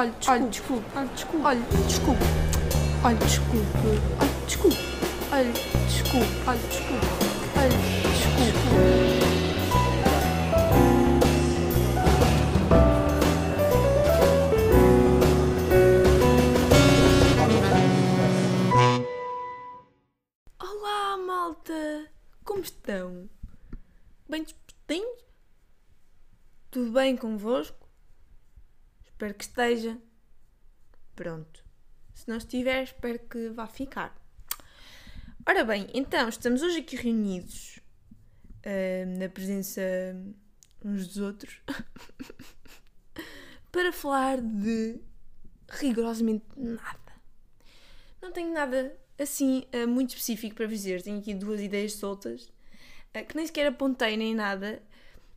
Olha, desculpe. Olha, desculpe. Olha, desculpe. Olha, desculpe. Olha, desculpe. Olha, desculpe. Olha, desculpe. Olha, desculpe. Olá, malta! Como estão? Bem dispostinhos? Tudo bem convosco? Espero que esteja. Pronto. Se não estiver, espero que vá ficar. Ora bem, então, estamos hoje aqui reunidos ah, na presença uns dos outros para falar de rigorosamente nada. Não tenho nada assim ah, muito específico para dizer. Tenho aqui duas ideias soltas ah, que nem sequer apontei nem nada,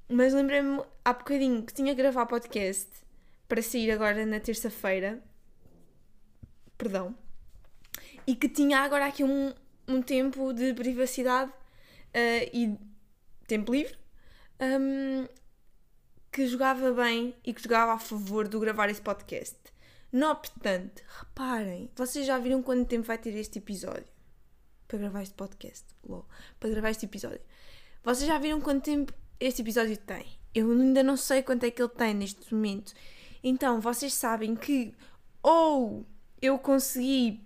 mas lembrei-me há bocadinho que tinha que gravar podcast para sair agora na terça-feira. Perdão. E que tinha agora aqui um, um tempo de privacidade ah, e tempo livre hum, que jogava bem e que jogava a favor do gravar esse podcast. Não obstante, reparem, vocês já viram quanto tempo vai ter este episódio? Para gravar este podcast. Lol, para gravar este episódio. Vocês já viram quanto tempo este episódio tem? Eu ainda não sei quanto é que ele tem neste momento. Então, vocês sabem que ou eu consegui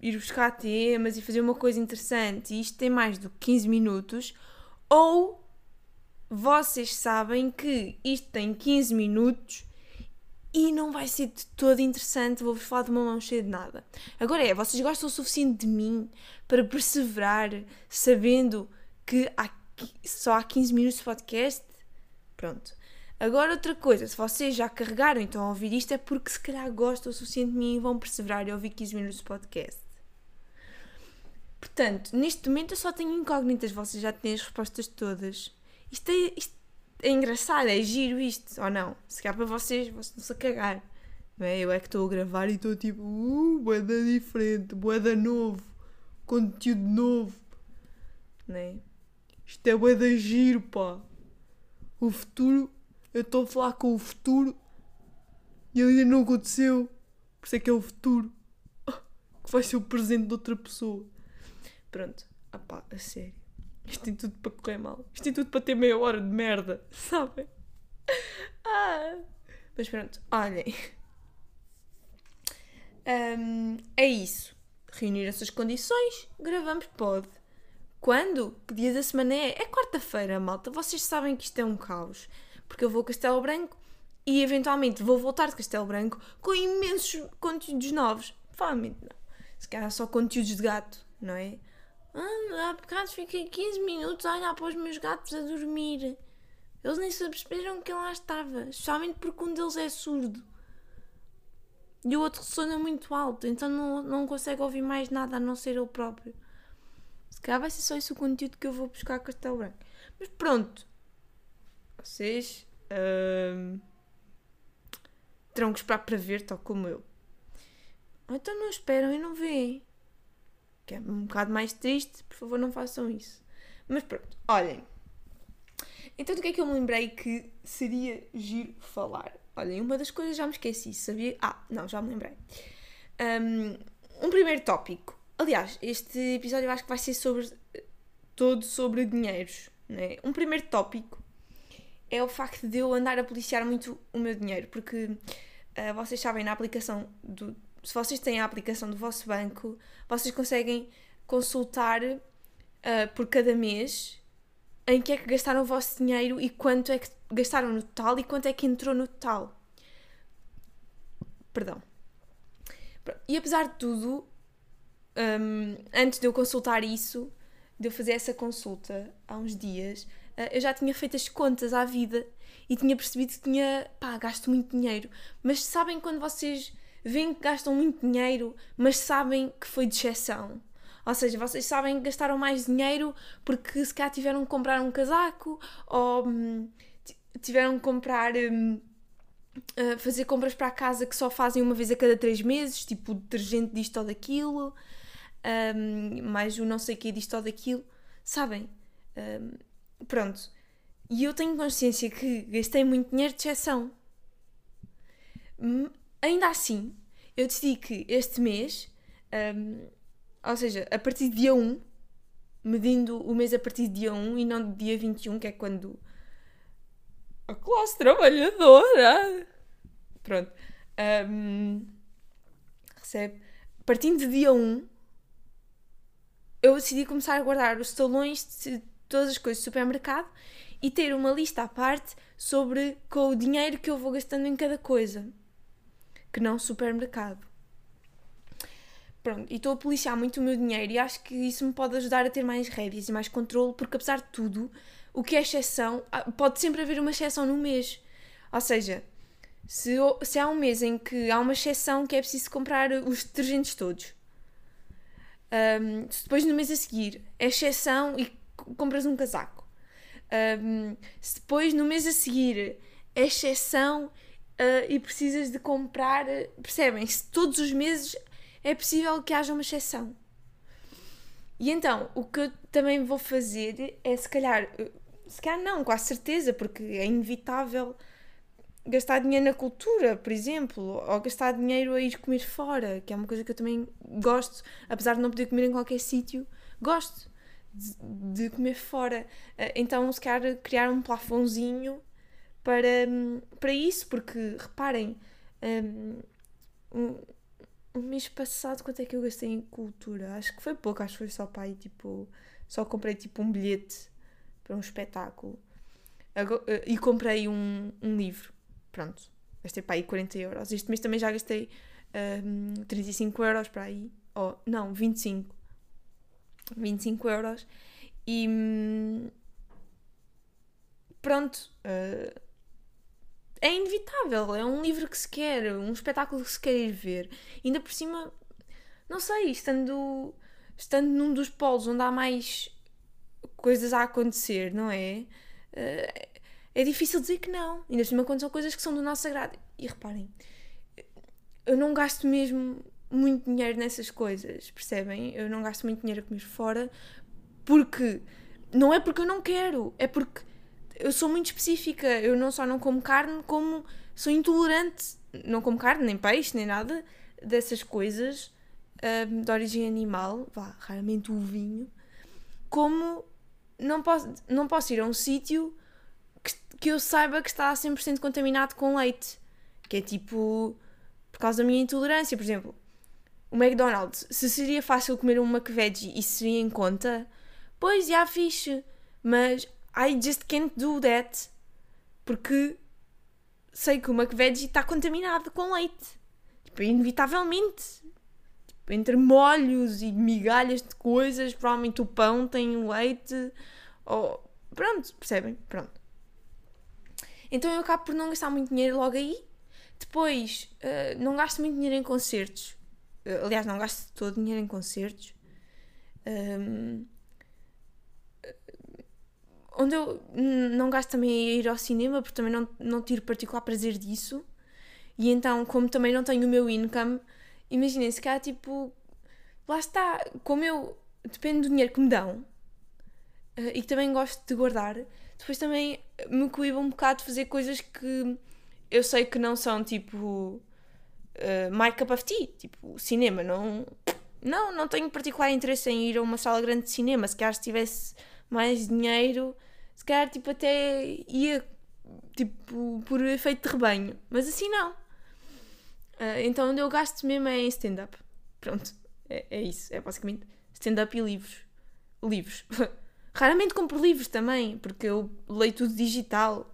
ir buscar temas e fazer uma coisa interessante e isto tem mais do que 15 minutos, ou vocês sabem que isto tem 15 minutos e não vai ser de todo interessante, vou-vos falar de uma mão cheia de nada. Agora é, vocês gostam o suficiente de mim para perseverar sabendo que há, só há 15 minutos de podcast? Pronto. Agora outra coisa, se vocês já carregaram e estão a ouvir isto é porque se calhar gostam o suficiente de mim e vão perseverar e ouvir 15 minutos de podcast. Portanto, neste momento eu só tenho incógnitas, vocês já têm as respostas todas. Isto é, isto é engraçado, é giro isto, ou não? Se calhar para vocês, vocês estão-se a cagar. Não é? Eu é que estou a gravar e estou tipo, uh, boeda diferente, boeda novo, conteúdo novo. Não é? Isto é boeda giro, pá. O futuro, eu estou a falar com o futuro e ele ainda não aconteceu. Por isso é que é o futuro. Que vai ser o presente de outra pessoa. Pronto. Ah a sério. Isto tem tudo para correr mal. Isto tem tudo para ter meia hora de merda. Sabem? Ah. Mas pronto, olhem. Hum, é isso. Reunir essas condições, gravamos pod. Quando? Que dia da semana é? É quarta-feira, malta. Vocês sabem que isto é um caos. Porque eu vou a Castelo Branco e eventualmente vou voltar de Castelo Branco com imensos conteúdos novos. Provavelmente não. Se calhar só conteúdos de gato, não é? Ah, há bocado fiquei 15 minutos a olhar para os meus gatos a dormir. Eles nem se aperceberam que eu lá estava. Especialmente porque um deles é surdo. E o outro ressona muito alto, então não, não consegue ouvir mais nada a não ser ele próprio. Se calhar vai ser só esse o conteúdo que eu vou buscar a Castelo Branco. Mas pronto. Vocês ahm, terão que esperar para ver, tal como eu. Ou então não esperam e não veem. Que é um bocado mais triste, por favor não façam isso. Mas pronto, olhem. Então do que é que eu me lembrei que seria giro falar? Olhem, uma das coisas já me esqueci, sabia? Ah, não, já me lembrei. Um, um primeiro tópico. Aliás, este episódio eu acho que vai ser sobre todo sobre dinheiros. Né? Um primeiro tópico é o facto de eu andar a policiar muito o meu dinheiro, porque ah, vocês sabem na aplicação do. Se vocês têm a aplicação do vosso banco, vocês conseguem consultar ah, por cada mês em que é que gastaram o vosso dinheiro e quanto é que gastaram no total e quanto é que entrou no total. Perdão. E apesar de tudo, hum, antes de eu consultar isso, de eu fazer essa consulta há uns dias, eu já tinha feito as contas à vida e tinha percebido que tinha, pá, gasto muito dinheiro. Mas sabem quando vocês veem que gastam muito dinheiro, mas sabem que foi de exceção? Ou seja, vocês sabem que gastaram mais dinheiro porque se calhar tiveram que comprar um casaco ou hum, ti- tiveram que comprar. hum, uh, fazer compras para a casa que só fazem uma vez a cada três meses, tipo detergente disto ou daquilo, hum, mais o não sei o que disto ou daquilo, sabem? Pronto. E eu tenho consciência que gastei muito dinheiro de exceção. Hum, ainda assim, eu decidi que este mês, um, ou seja, a partir de dia 1, medindo o mês a partir de dia 1 e não de dia 21, que é quando a classe trabalhadora pronto um, recebe partindo de dia 1 eu decidi começar a guardar os talões de todas as coisas do supermercado e ter uma lista à parte sobre com o dinheiro que eu vou gastando em cada coisa que não supermercado Pronto, e estou a policiar muito o meu dinheiro e acho que isso me pode ajudar a ter mais rédeas e mais controle, porque apesar de tudo, o que é exceção, ah, pode sempre haver uma exceção no mês. Ou seja, se, se há um mês em que há uma exceção que é preciso comprar os detergentes todos, um, depois no mês a seguir é exceção e compras um casaco, um, se depois no mês a seguir é exceção uh, e precisas de comprar, percebem? Se todos os meses é possível que haja uma exceção. E então, o que eu também vou fazer é, se calhar, se calhar não, com a certeza, porque é inevitável gastar dinheiro na cultura, por exemplo, ou gastar dinheiro a ir comer fora, que é uma coisa que eu também gosto, apesar de não poder comer em qualquer sítio, gosto de, de, comer fora. Eh, então, se calhar, criar um plafãozinho para, para isso, porque reparem, um, o mês passado, quanto é que eu gastei em cultura? Acho que foi pouco, acho que foi só para aí, tipo. Só comprei tipo um bilhete para um espetáculo. Eh, e comprei um, um livro. Pronto. Gastei para aí 40 euros. Este mês também já gastei um, 35 euros para aí. Oh, não, 25. 25 euros. E. Hum, pronto. Uh, é inevitável, é um livro que se quer, um espetáculo que se quer ir ver. Ainda por cima, não sei, estando, estando num dos polos onde há mais coisas a acontecer, não é? Eh, é difícil dizer que não. Ainda por cima, quando são coisas que são do nosso agrado. E reparem, eu não gasto mesmo muito dinheiro nessas coisas, percebem? Eu não gasto muito dinheiro a comer fora porque. Não é porque eu não quero, é porque eu sou muito específica. Eu não só não como carne, como sou intolerante. Não como carne, nem peixe, nem nada dessas coisas um, de origem animal. Vá, raramente o vinho. Como não posso, não posso ir a um sítio que, que eu saiba que está 100% contaminado com leite. Que é tipo. Por causa da minha intolerância, por exemplo. O McDonald's, se seria fácil comer um McVeggie e seria em conta, pois já fixe. Mas I just can't do that. Porque sei que o McVeggie está contaminado com leite. Tipo, inevitavelmente. Tipo, entre molhos e migalhas de coisas, provavelmente o pão tem leite. Ou... Pronto, percebem? Pronto. Então eu acabo por não gastar muito dinheiro logo aí. Depois, uh, não gasto muito dinheiro em concertos. Uh, aliás, não gasto todo dinheiro em concertos. Um, onde eu não gasto também a ir ao cinema, porque também não, não tiro particular prazer disso. E então, como também não tenho o meu income, imaginem, se calhar, tipo, lá está, como eu depende do dinheiro que me dão uh, e que também gosto de guardar, depois também me coíbo um bocado de fazer coisas que eu sei que não são tipo uh, my cup of tea, tipo cinema, não, não, não tenho particular interesse em ir a uma sala grande de cinema, se calhar se tivesse mais dinheiro, se calhar tipo, até ia tipo, por efeito de rebanho. Mas assim não. Uh, então onde eu gasto mesmo é em stand-up. Pronto, é, é isso. É basicamente stand-up e livros. Livros. Raramente compro livros também, porque eu leio tudo digital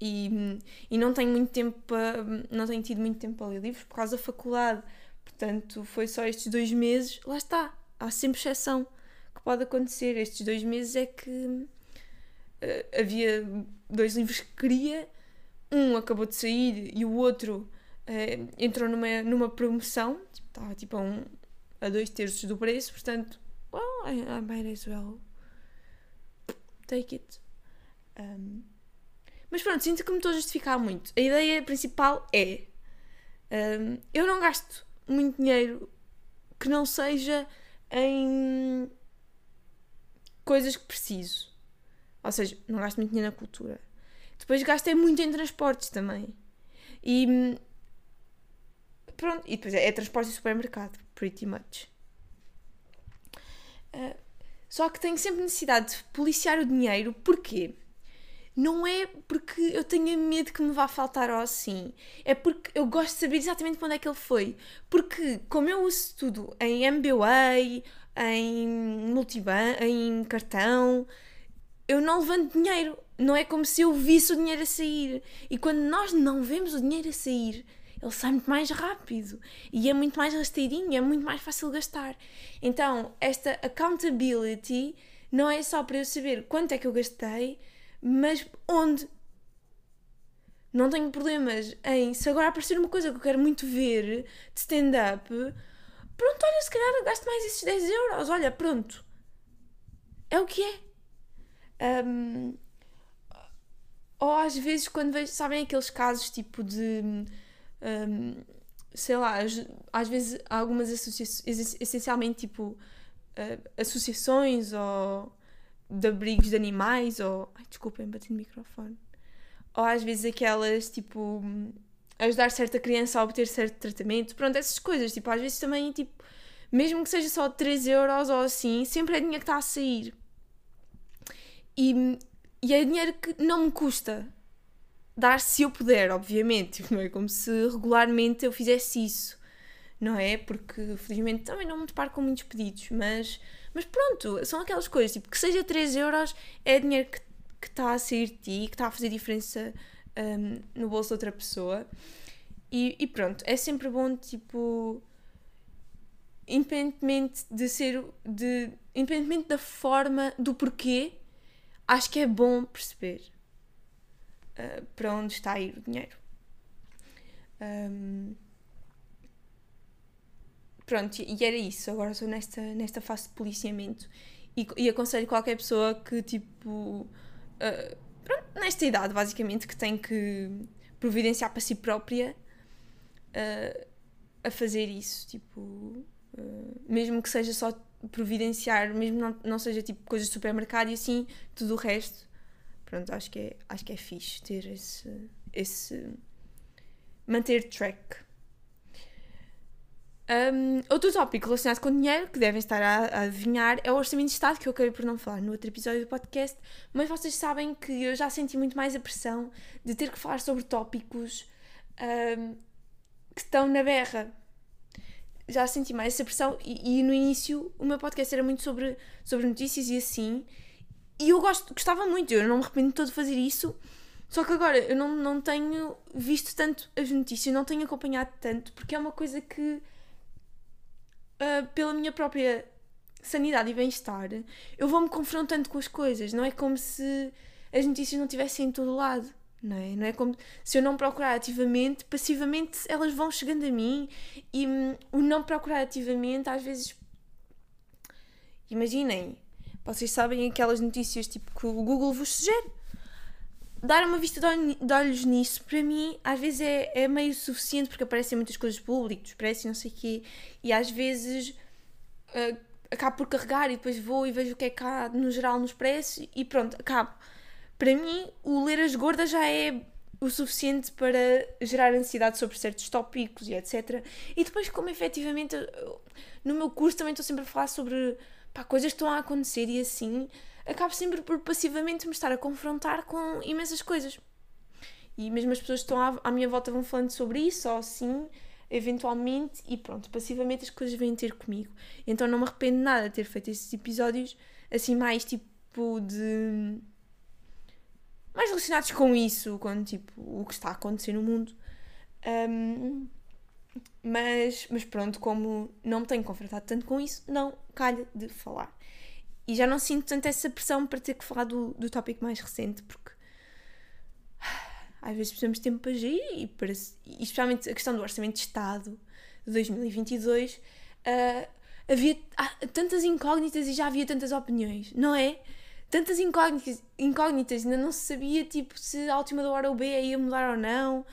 e, e não tenho muito tempo para, não tenho tido muito tempo para ler livros por causa da faculdade. Portanto, foi só estes dois meses. Lá está, há sempre exceção que pode acontecer. Estes dois meses é que uh, havia dois livros que queria, um acabou de sair e o outro uh, entrou numa, numa promoção, tipo, estava tipo a, um, a dois terços do preço, portanto, well, I, I might as well take it. Um, mas pronto, sinto que me estou a justificar muito. A ideia principal é: um, eu não gasto muito dinheiro que não seja em coisas que preciso. Ou seja, não gasto muito dinheiro na cultura. Depois gastei muito em transportes também. E, pronto, e depois é, é transporte e supermercado, pretty much. Uh, só que tenho sempre necessidade de policiar o dinheiro, porquê? Não é porque eu tenha medo que me vá faltar ou assim. É porque eu gosto de saber exatamente onde é que ele foi. Porque, como eu uso tudo em MBA, em multiban, em cartão, eu não levanto dinheiro. Não é como se eu visse o dinheiro a sair. E quando nós não vemos o dinheiro a sair, ele sai muito mais rápido e é muito mais rasteirinho, é muito mais fácil gastar. Então, esta accountability não é só para eu saber quanto é que eu gastei, mas onde. Não tenho problemas em se agora aparecer uma coisa que eu quero muito ver de stand-up, pronto, olha, se calhar gasto mais esses 10 euros, olha, pronto. É o que é. Um, ou às vezes quando vejo, sabem aqueles casos tipo de um, sei lá, às vezes algumas associações, essencialmente tipo uh, associações ou de abrigos de animais ou. Ai, desculpem, bati no microfone. Ou às vezes aquelas tipo. ajudar certa criança a obter certo tratamento. Pronto, essas coisas. Tipo, às vezes também, tipo. Mesmo que seja só 3 euros ou assim, sempre é dinheiro que está a sair. E, e é dinheiro que não me custa dar se eu puder, obviamente. Não é como se regularmente eu fizesse isso, não é? Porque felizmente também não me deparo com muitos pedidos, mas, mas pronto, são aquelas coisas, tipo, que seja 3 euros é dinheiro que, que está a sair de ti, que está a fazer diferença um, no bolso de outra pessoa. E, e pronto, é sempre bom, tipo, independentemente de ser, de, independentemente da forma, do porquê, acho que é bom perceber uh, para onde está a ir o dinheiro. Um, pronto, e era isso. Agora estou nesta, nesta fase de policiamento e, e aconselho qualquer pessoa que, tipo, uh, pronto, nesta idade, basicamente, que tem que providenciar para si própria uh, a fazer isso. Tipo, uh, mesmo que seja só providenciar, mesmo não, não seja tipo coisas de supermercado e assim, tudo o resto pronto, acho que é, acho que é fixe ter esse, esse manter track. Um, outro tópico relacionado com dinheiro que devem estar a, a, adivinhar é o orçamento de Estado, que eu acabei por não falar no outro episódio do podcast, mas vocês sabem que eu já senti muito mais a pressão de ter que falar sobre tópicos um, que estão na berra. Já senti mais essa pressão e, e, no início o meu podcast era muito sobre, sobre notícias e assim, e eu gosto, gostava muito, eu não me arrependo todo de fazer isso. Só que agora eu não, não tenho visto tanto as notícias, não tenho acompanhado tanto, porque é uma coisa que, uh, pela minha própria sanidade e bem-estar, eu vou-me confrontando com as coisas. Não é como se as notícias não estivessem em todo lado. Não é? não é como se eu não procurar ativamente, passivamente elas vão chegando a mim e hum, o não procurar ativamente às vezes. Imaginem, vocês sabem aquelas notícias tipo que o Google vos sugere. Dar uma vista de olhos nisso, para mim, às vezes é, é meio suficiente porque aparecem muitas coisas públicas, e não sei o quê, e às vezes uh, acabo por carregar e depois vou e vejo o que é que há no geral no expresso e pronto, acabo. Para mim, o ler as gordas já é o suficiente para gerar ansiedade sobre certos tópicos e etc. E depois, como efetivamente, no meu curso também estou sempre a falar sobre pá, coisas estão a acontecer e assim, acabo sempre por passivamente me estar a confrontar com imensas coisas. E mesmo as pessoas que estão à, à minha volta vão falando sobre isso, ou assim, eventualmente, e pronto, passivamente as coisas vêm ter comigo. Então não me arrependo nada de ter feito esses episódios assim, mais tipo de. mais relacionados com isso, com tipo o que está a acontecer no mundo. Um, mas, mas pronto, como não me tenho confrontado tanto com isso, não calha de falar. E já não sinto tanto essa pressão para ter que falar do, do tópico mais recente, porque às vezes precisamos de tempo para gerir e, para, e especialmente a questão do Orçamento de Estado de 2022, uh, ah, havia tantas incógnitas e já havia tantas opiniões, não é? Tantas incógnitas, incógnitas ainda não se sabia tipo, se a última da hora o B ia mudar ou não, uh,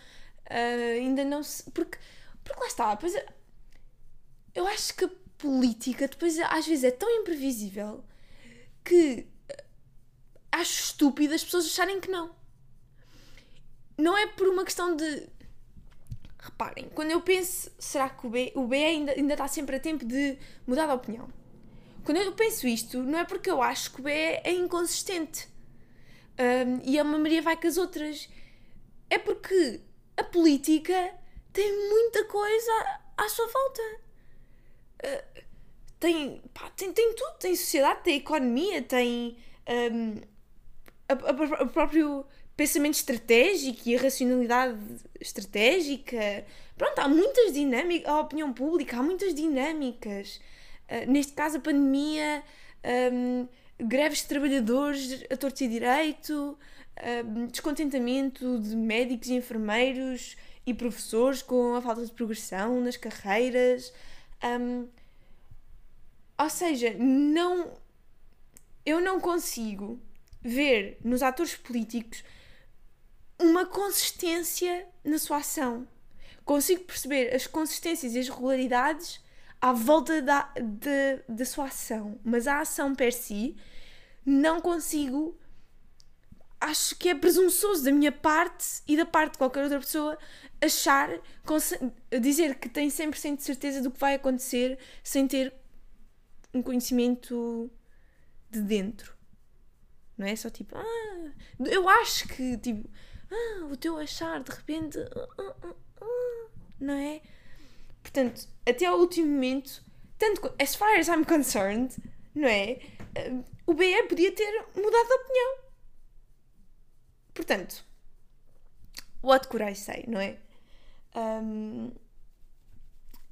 ainda não se. Porque porque lá está, pois eu acho que a política depois às vezes é tão imprevisível que eh, acho estúpido as pessoas acharem que não. Não é por uma questão de reparem, quando eu penso, será que o B, o B ainda, ainda está sempre a tempo de mudar de opinião? Quando eu penso isto, não é porque eu acho que o B é inconsistente um, e a uma Maria vai com as outras. É porque a política tem muita coisa à sua volta. Uh, tem, pá, tem, tem tudo, tem sociedade, tem economia, tem um, o próprio pensamento estratégico e a racionalidade estratégica. Pronto, há muitas dinâmicas, a opinião pública, há muitas dinâmicas. Uh, neste caso, a pandemia, um, greves de trabalhadores a torto e direito, um, descontentamento de médicos e enfermeiros e professores com a falta de progressão nas carreiras. Um, ou seja, não. Eu não consigo ver nos atores políticos uma consistência na sua ação. Consigo perceber as consistências e as regularidades à volta da, de, da sua ação, mas a ação per si não consigo. Acho que é presunçoso da minha parte e da parte de qualquer outra pessoa achar, dizer que tem 100% de certeza do que vai acontecer sem ter um conhecimento de dentro. Não é só tipo, ah, eu acho que, tipo, ah, o teu achar, de repente, ah, ah, ah, ah não é? Portanto, até ao último momento, tanto as far as I'm concerned, não é? O BE podia ter mudado de opinião. Portanto, what could I say, não é? Um,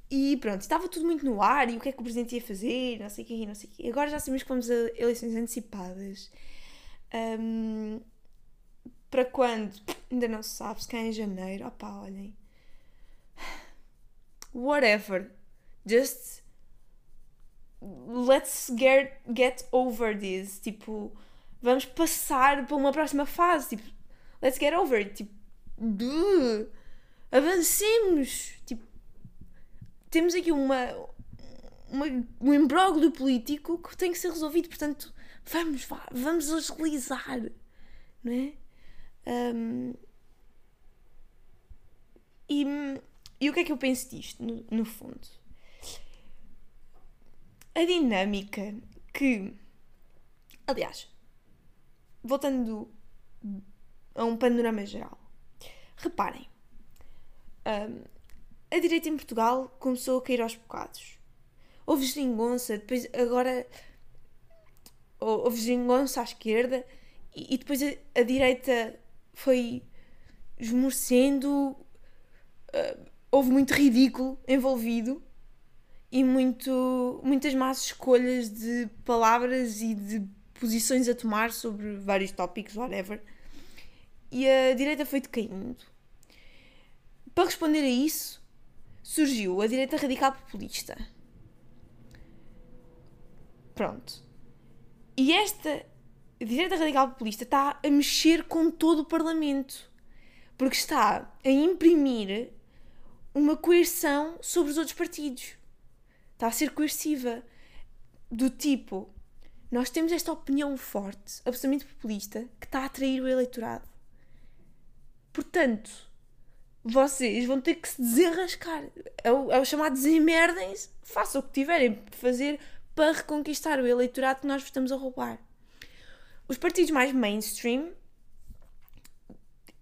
e pronto, estava tudo muito no ar e o que é que o presidente ia fazer, não sei o que, não sei o que. Agora já sabemos que vamos a eleições antecipadas. Um, para quando? Ainda não se sabe, se cá é em janeiro. Opá, olhem. Whatever. Just let's get, get over this. Tipo, vamos passar para uma próxima fase. Tipo, let's get over it. Tipo, duh, avancemos. Tipo, temos aqui uma, uma, um imbróglio político que tem que ser resolvido, portanto, vamos, vamos agilizar, não é? Um, e, e o que é que eu penso disto, no, no fundo? A dinâmica que. Aliás, voltando a um panorama geral, reparem, um, a direita em Portugal começou a cair aos bocados. Houve geringonça, depois agora houve geringonça à esquerda e, e depois a, a, direita foi esmorecendo, uh, houve muito ridículo envolvido e muito, muitas más escolhas de palavras e de posições a tomar sobre vários tópicos, whatever. E a direita foi decaindo. Para responder a isso, surgiu a direita radical populista. Pronto. E esta direita radical populista está a mexer com todo o Parlamento. Porque está a imprimir uma coerção sobre os outros partidos. Está a ser coerciva. Do tipo, nós temos esta opinião forte, absolutamente populista, que está a atrair o eleitorado. Portanto, vocês vão ter que se desenrascar. É o, é o chamado desemerdem-se, façam o que tiverem para fazer para reconquistar o eleitorado que nós vos estamos a roubar. Os partidos mais mainstream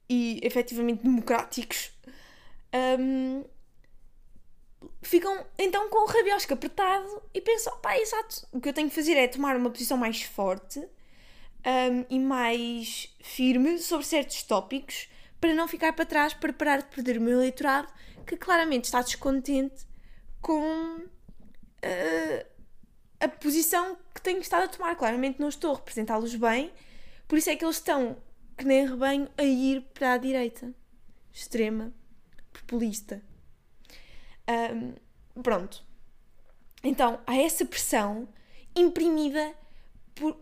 e efetivamente democráticos um, ficam então com o rabiosco apertado e pensam, pá, exato, o que eu tenho que fazer é tomar uma posição mais forte um, e mais firme sobre certos tópicos para não ficar para trás, para parar de perder o meu eleitorado, que claramente está descontente com uh, a posição que tenho estado a tomar. Claramente não estou a representá-los bem, por isso é que eles estão, que nem rebanho, a ir para a direita extrema, populista. Um, pronto. Então, há essa pressão imprimida por,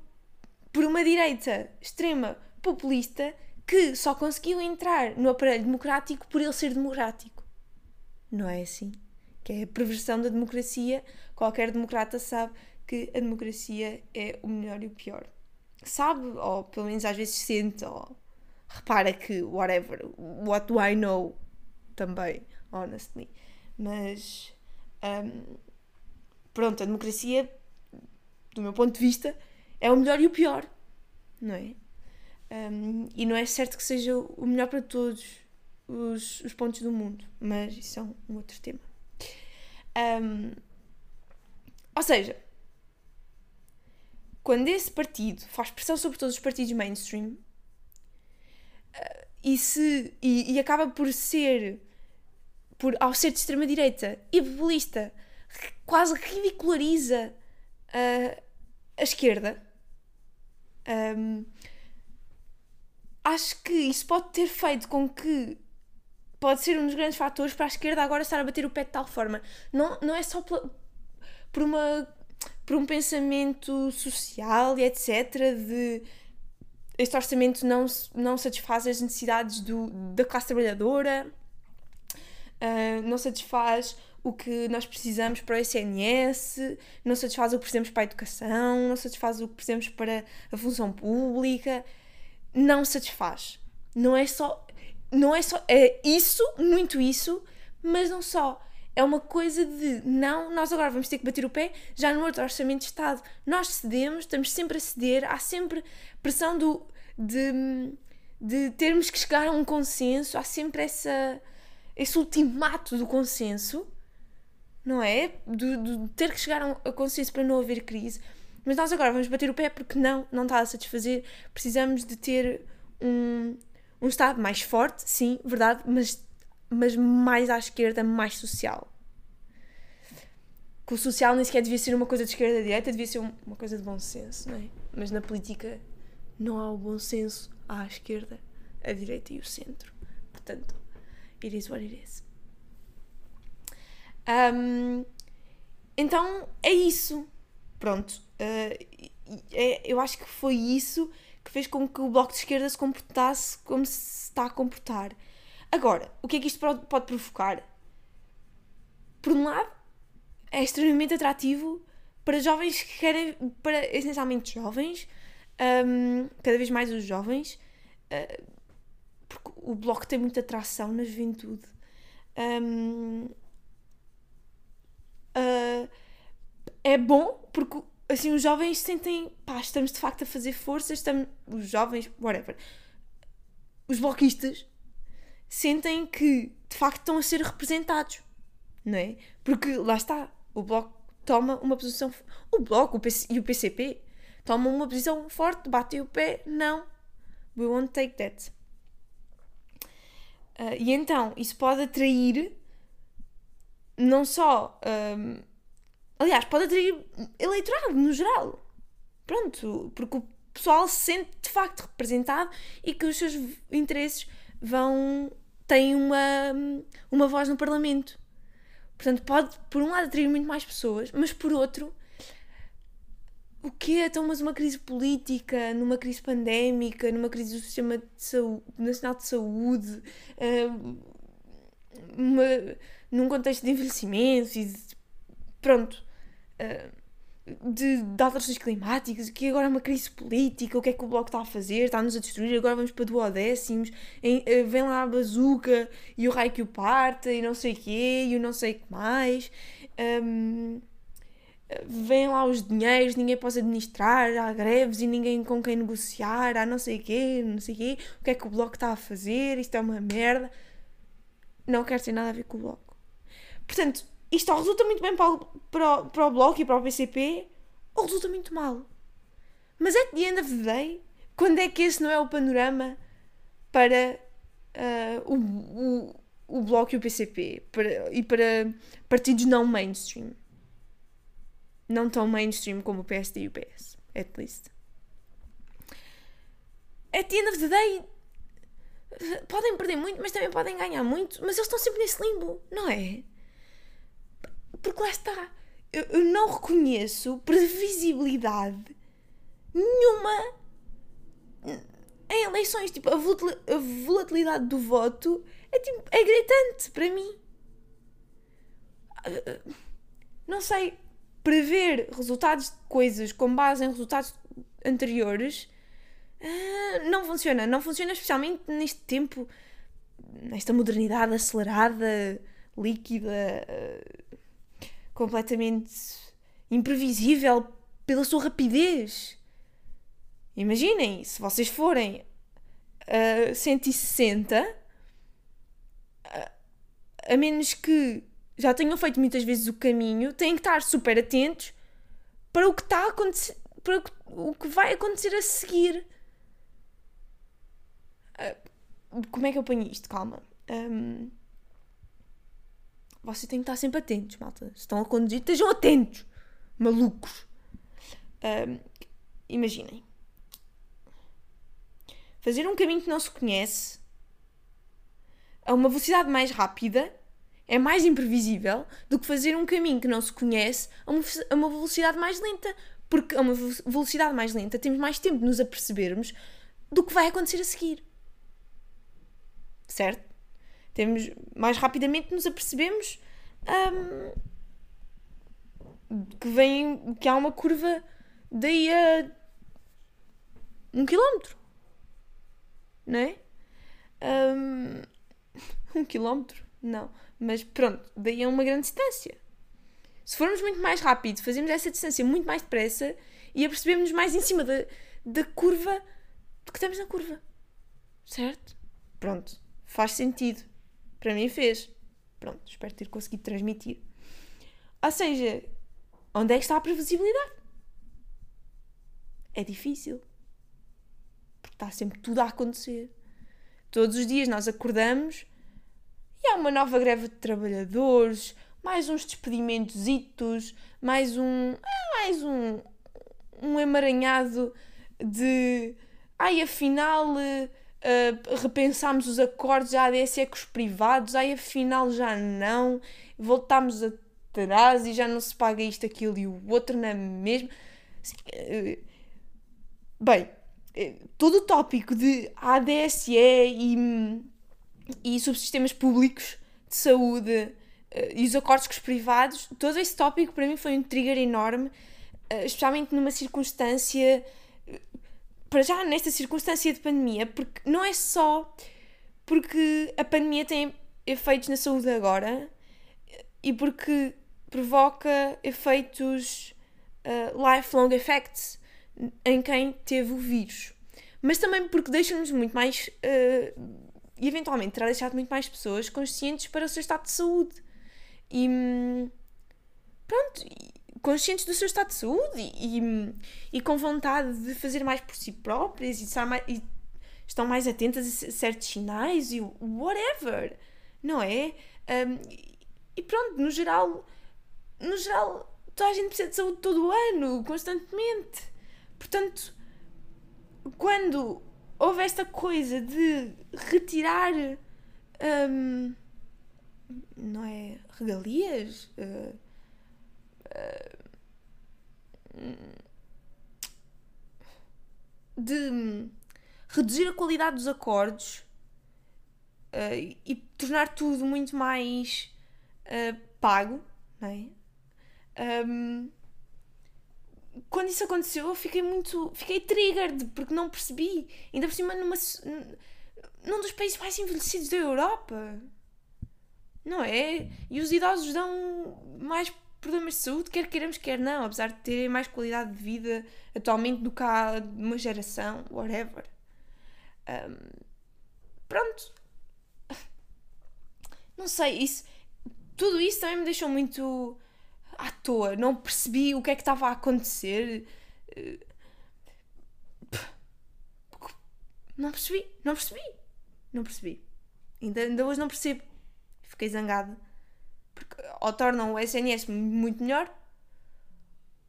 por uma direita extrema populista que só conseguiu entrar no aparelho democrático por ele ser democrático. Não é assim? Que é a perversão da democracia. Qualquer democrata sabe que a democracia é o melhor e o pior. Sabe, ou pelo menos às vezes sente, ou repara que, whatever, what do I know também. honestly. Mas um, pronto, a democracia, do meu ponto de vista, é o melhor e o pior, não é? Um, e não é certo que seja o melhor para todos os, os pontos do mundo, mas isso é um, outro tema. Um, ou seja, quando esse partido faz pressão sobre todos os partidos mainstream uh, e, se, e, e, acaba por ser, por, ao ser de extrema-direita e populista, quase ridiculariza uh, a esquerda. Um, acho que isso pode ter feito com que pode ser um dos grandes fatores para a esquerda agora estar a bater o pé de tal forma. Não, não é só por uma por um pensamento social e etc. de este orçamento não, não satisfaz as necessidades do, da classe trabalhadora, uh, não satisfaz o que nós precisamos para o SNS, não satisfaz o que precisamos para a educação, não satisfaz o que precisamos para a função pública, não satisfaz. Não é só. Não é só. É isso, muito isso, mas não só é uma coisa de não, nós agora vamos ter que bater o pé já no outro orçamento de Estado. Nós cedemos, estamos sempre a ceder, há sempre pressão do, de, de termos que chegar a um consenso, há sempre essa, esse ultimato do consenso, não é? De, de ter que chegar a um consenso para não haver crise. Mas nós agora vamos bater o pé porque não, não está a satisfazer. Precisamos de ter um, um Estado mais forte, sim, verdade, mas mas mais à esquerda, mais social. Que o social nem sequer devia ser uma coisa de esquerda a direita, devia ser uma coisa de bom senso, não é? Mas na política não há o bom senso à esquerda, à direita e o centro. Portanto, it is what it is. Um, então é isso. Pronto. Uh, é, eu acho que foi isso que fez com que o Bloco de Esquerda se comportasse como se está a comportar. Agora, o que é que isto pode provocar? Por um lado, é extremamente atrativo para jovens que querem, para essencialmente jovens, um, cada vez mais os jovens, uh, porque o bloco tem muita atração na juventude. Um, uh, é bom porque assim os jovens sentem, pá, estamos de facto a fazer força, estamos, os jovens, whatever, os bloquistas sentem que de facto estão a ser representados, não é? Porque lá está, o Bloco toma uma posição. O Bloco o PC, e o PCP tomam uma posição forte, batem o pé, não, we won't take that. Uh, e então isso pode atrair não só. Um, aliás, pode atrair eleitorado no geral. Pronto, porque o pessoal se sente de facto representado e que os seus interesses vão têm uma, uma voz no Parlamento. Portanto, pode, por um lado, atrair muito mais pessoas, mas por outro, o que é então mas uma crise política, numa crise pandémica, numa crise do sistema de saúde, nacional de saúde, uh, uma, num contexto de envelhecimento e de, pronto. Uh, de, de alterações climáticas, que agora é uma crise política, o que é que o Bloco está a fazer, está-nos a destruir, agora vamos para duodécimos, em, eh, vem lá a bazuca e o raio que o parta e não sei o quê, e o não sei o que mais. Um, vêm lá os dinheiros, ninguém pode administrar, há greves e ninguém com quem negociar, há não sei quê, não sei quê, o que é que o Bloco está a fazer, isto é uma merda. Não quero ter nada a ver com o Bloco. Portanto, isto ou resulta muito bem para o, para, o, para o Bloco e para o PCP, ou resulta muito mal. Mas é the end of the day, quando é que esse não é o panorama para uh, o, o, o Bloco e o PCP para, e para partidos não mainstream? Não tão mainstream como o PSD e o PS, at least. At the end of the day, podem perder muito, mas também podem ganhar muito, mas eles estão sempre nesse limbo, não é? Porque lá está. Eu, eu não reconheço previsibilidade nenhuma em eleições. Tipo, a volatilidade do voto é, tipo, é gritante para mim. Não sei. Prever resultados de coisas com base em resultados anteriores uh, não funciona. Não funciona especialmente neste tempo, nesta modernidade acelerada líquida, completamente imprevisível pela sua rapidez. Imaginem, se vocês forem a 160, a, a menos que já tenham feito muitas vezes o caminho, têm que estar super atentos para o que está a acontecer, para o que vai acontecer a seguir. Uh, como é que eu ponho isto? Calma. Um, vocês têm que estar sempre atentos, malta. Se estão a conduzir, estejam atentos, malucos. Um, imaginem. Fazer um caminho que não se conhece a uma velocidade mais rápida é mais imprevisível do que fazer um caminho que não se conhece a uma, velocidade mais lenta. Porque a uma velocidade mais lenta temos mais tempo de nos apercebermos do que vai acontecer a seguir. Certo? Temos mais rapidamente nos apercebemos um, que vem que há uma curva daí a um quilómetro. Não é? Um, um quilómetro? Não. Mas pronto, daí é uma grande distância. Se formos muito mais rápido, fazemos essa distância muito mais depressa e apercebemos mais em cima da, da curva do que estamos na curva. Certo? Pronto. Faz sentido. Para mim fez. Pronto, espero ter conseguido transmitir. Ou seja, onde é que está a previsibilidade? É difícil. Porque está sempre tudo a acontecer. Todos os dias nós acordamos e há uma nova greve de trabalhadores, mais uns despedimentos, mais um. É, mais um. um emaranhado de. Ai, afinal. Uh, repensámos os acordos da ADSE com os privados, ai afinal já não, voltámos atrás e já não se paga isto, aquilo e o outro na mesma. Uh, bem, todo o tópico de ADSE e e subsistemas públicos de saúde uh, e os acordos com os privados, todo esse tópico para mim foi um trigger enorme, uh, especialmente numa circunstância, para já nesta circunstância de pandemia, porque não é só porque a pandemia tem efeitos na saúde agora e porque provoca efeitos lifelong effects em quem teve o vírus, mas também porque deixa-nos muito mais e eventualmente terá deixado muito mais pessoas conscientes para o seu estado de saúde. E pronto, conscientes do seu estado de saúde e, e, e com vontade de fazer mais por si próprias e, estar mais, e estão mais atentas a certos sinais e whatever, não é? Um, e pronto, no geral, no geral, toda a gente precisa de saúde todo o ano, constantemente. Portanto, quando houve esta coisa de retirar. Um, não é? Regalias? Uh, de reduzir a qualidade dos acordes uh, e tornar tudo muito mais pago, não é? Um, quando isso aconteceu, eu fiquei muito. Fiquei triggered, porque não percebi. Ainda por cima, numa, num dos países mais envelhecidos da Europa. Não é? E os idosos dão mais problemas de saúde, quer queiramos, quer não, apesar de terem mais qualidade de vida atualmente do que há uma geração, whatever. Um, pronto. Não sei, isso. Tudo isso também me deixou muito à toa, não percebi o que é que estava a acontecer. Não percebi, não percebi, não percebi. Ainda, ainda hoje não percebo. Fiquei zangada. Porque ou tornam o SNS muito melhor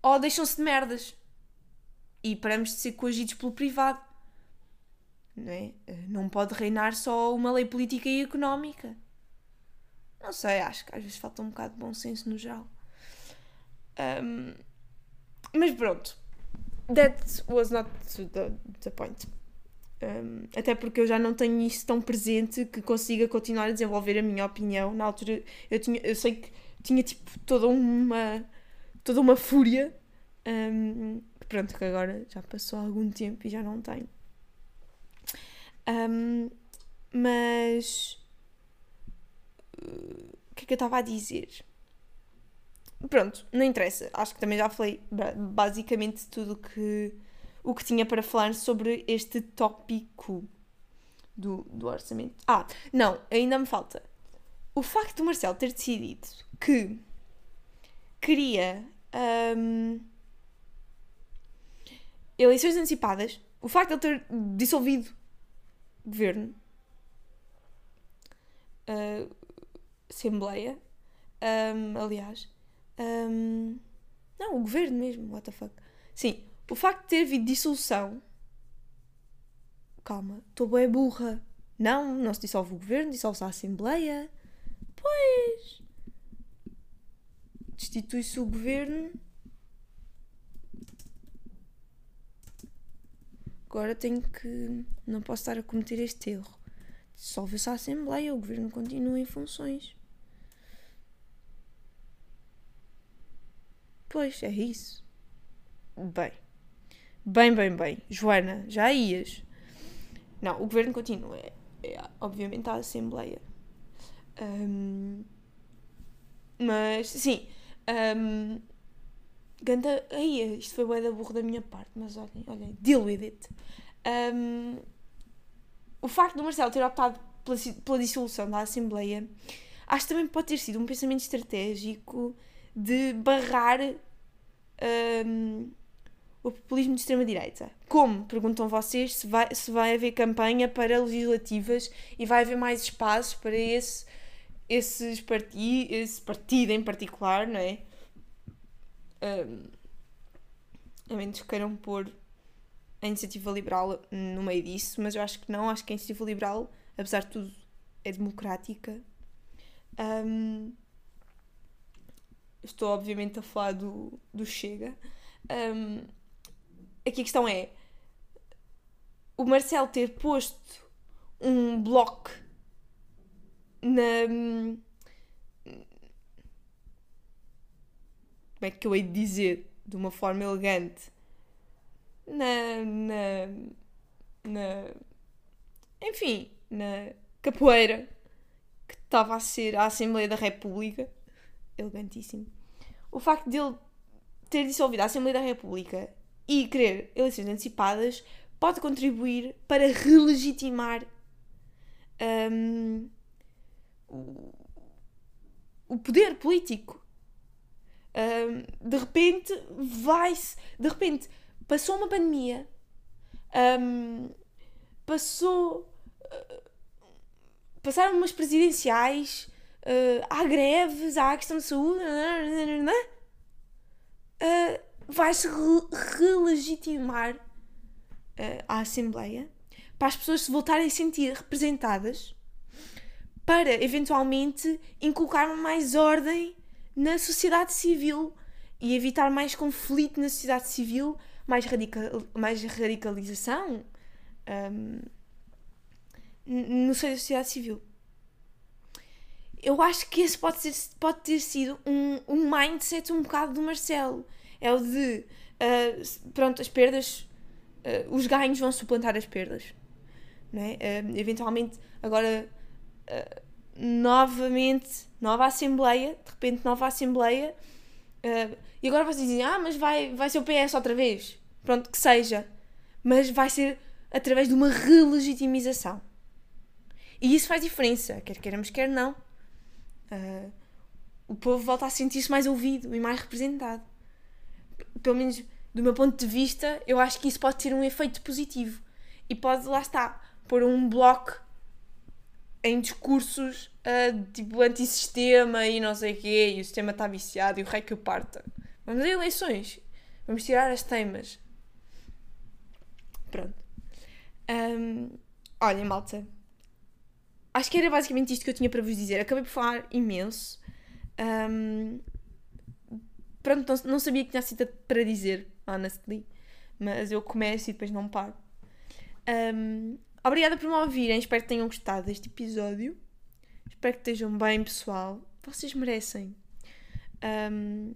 ou deixam-se de merdas. E paramos de ser coagidos pelo privado. Não, é? não pode reinar só uma lei política e económica. Não sei, acho que às vezes falta um bocado de bom senso no geral. Um, mas pronto, that was not the, the point. Um, até porque eu já não tenho isso tão presente que consiga continuar a desenvolver a minha opinião. Na altura eu, tinha, eu sei que tinha tipo toda uma toda uma fúria um, pronto, que agora já passou algum tempo e já não tenho. Um, mas que é que eu estava a dizer? Pronto, não interessa. Acho que também já falei basicamente tudo que, o que tinha para falar sobre este tópico do, do orçamento. Ah, não, ainda me falta. O facto do Marcelo ter decidido que queria um, eleições antecipadas, o facto de ele ter dissolvido o governo, uh, Assembleia, um, aliás, um, não, o governo mesmo, what the fuck. Sim, o facto de ter havido dissolução. Calma, estou bem burra. Não, não se dissolve o governo, dissolve-se a Assembleia. Pois. Destitui-se o governo. Agora tenho que. Não posso estar a cometer este erro. Dissolve-se a Assembleia, o governo continua em funções. Pois, é isso. Bem. Bem, bem, bem. Joana, já ias. Não, o governo continua. É, é obviamente a Assembleia. Um, mas, sim. Um, Ganda. Aí, isto foi bué da burro da minha parte, mas olhem, olhem. Deal with it. Um, o facto do Marcelo ter optado pela, pela dissolução da Assembleia acho que também pode ter sido um pensamento estratégico de barrar um, o populismo de extrema-direita. Como? Perguntam vocês se vai, se vai haver campanha para legislativas e vai haver mais espaços para esse, esses parti esse partido em particular, não é? Um, a menos que queiram pôr a iniciativa liberal no meio disso, mas eu acho que não. Acho que a iniciativa liberal, apesar de tudo, é democrática. Um, estou obviamente a falar do, do Chega. Um, aqui a questão é o Marcelo ter posto um bloco na. Como é que eu hei de dizer? De uma forma elegante. Na. na. na enfim, na capoeira que estava a ser a Assembleia da República elegantíssimo. O facto de ele ter dissolvido a Assembleia da República e querer eleições antecipadas pode contribuir para relegitimar um, o poder político. Um, de repente vai-se. De repente passou uma pandemia, um, passou. Uh, passaram umas presidenciais uh, há greves, há questão de saúde, uh, vai-se re relegitimar uh, a Assembleia para as pessoas se voltarem a sentir representadas para eventualmente inculcar mais ordem na sociedade civil e evitar mais conflito na sociedade civil, mais, radical, mais radicalização um, no seio da sociedade civil eu acho que esse pode, ser, pode ter sido um, um mindset um bocado do Marcelo. É o de, uh, pronto, as perdas, uh, os ganhos vão suplantar as perdas. Não é? Uh, eventualmente, agora, novamente, nova Assembleia, de repente, nova Assembleia, e agora vocês dizem, ah, mas vai, vai ser o PS outra vez. Pronto, que seja. Mas vai ser através de uma relegitimização. E isso faz diferença, quer queiramos, quer não uh, o povo volta a sentir-se mais ouvido e mais representado. Pelo menos do meu ponto de vista, eu acho que isso pode ter um efeito positivo. E pode, lá está, pôr um bloco em discursos uh, tipo antissistema e não sei o quê, e o sistema está viciado e o rei que o parta. Vamos a eleições. Vamos tirar as temas. Pronto. Um, olhem, malta acho que era basicamente isto que eu tinha para vos dizer. Acabei por falar imenso. Um, pronto, não, não, sabia que tinha sido para dizer, honestly. Mas eu começo e depois não paro. Um, obrigada por me ouvirem. Espero que tenham gostado deste episódio. Espero que estejam bem, pessoal. Vocês merecem. Um,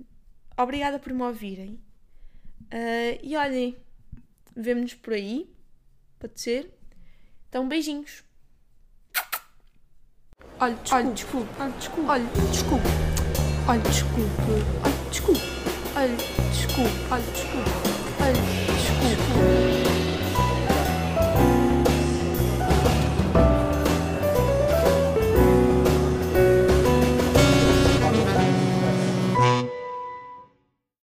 obrigada por me ouvirem. Uh, e olhem, vemo-nos por aí. Pode ser? Então, beijinhos. Olha, desculpe. Olha, desculpe. Olha, desculpe. Olha, desculpe. Olha, desculpe. Olha, desculpe. Olha, desculpe. Olha,